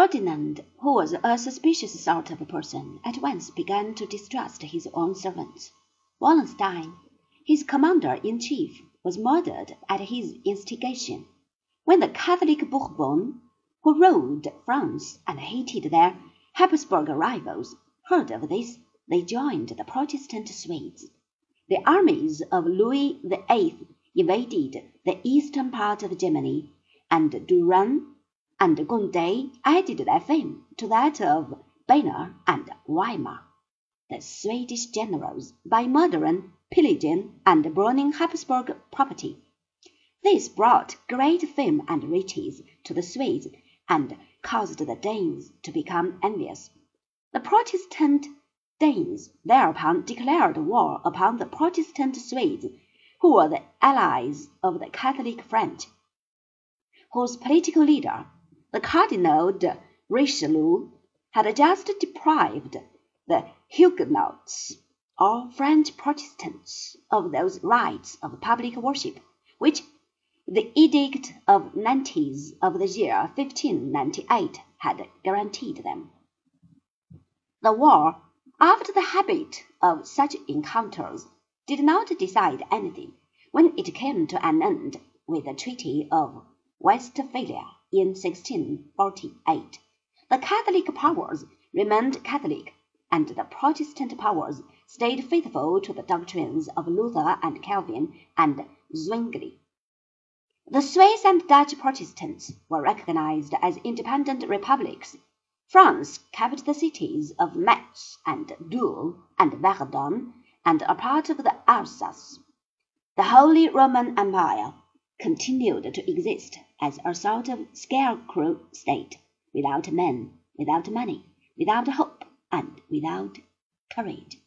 Ferdinand, who was a suspicious sort of person, at once began to distrust his own servants. Wallenstein, his commander in chief, was murdered at his instigation. When the Catholic Bourbons, who ruled France and hated their Hapsburg rivals, heard of this, they joined the Protestant Swedes. The armies of Louis VIII invaded the eastern part of Germany, and Turenne and Conde added their fame to that of Baner and Weimar. The Swedish generals, by murdering, pillaging, and burning Habsburg property, this brought great fame and riches to the Swedes, and caused the Danes to become envious. The Protestant Danes thereupon declared war upon the Protestant Swedes, who were the allies of the Catholic French, whose political leader, the Cardinal de Richelieu, had just deprived the Huguenots, or French Protestants, of those rights of public worship which the Edict of Nantes of the year 1598 had guaranteed them. The war after the habit of such encounters, did not decide anything when it came to an end with the Treaty of Westphalia in 1648. The Catholic powers remained Catholic, and the Protestant powers stayed faithful to the doctrines of Luther and Calvin and Zwingli. The Swiss and Dutch Protestants were recognized as independent republics France kept the cities of Metz and Toul and Verdun and a part of the Alsace. The Holy Roman Empire continued to exist as a sort of scarecrow state, without men, without money, without hope, and without courage.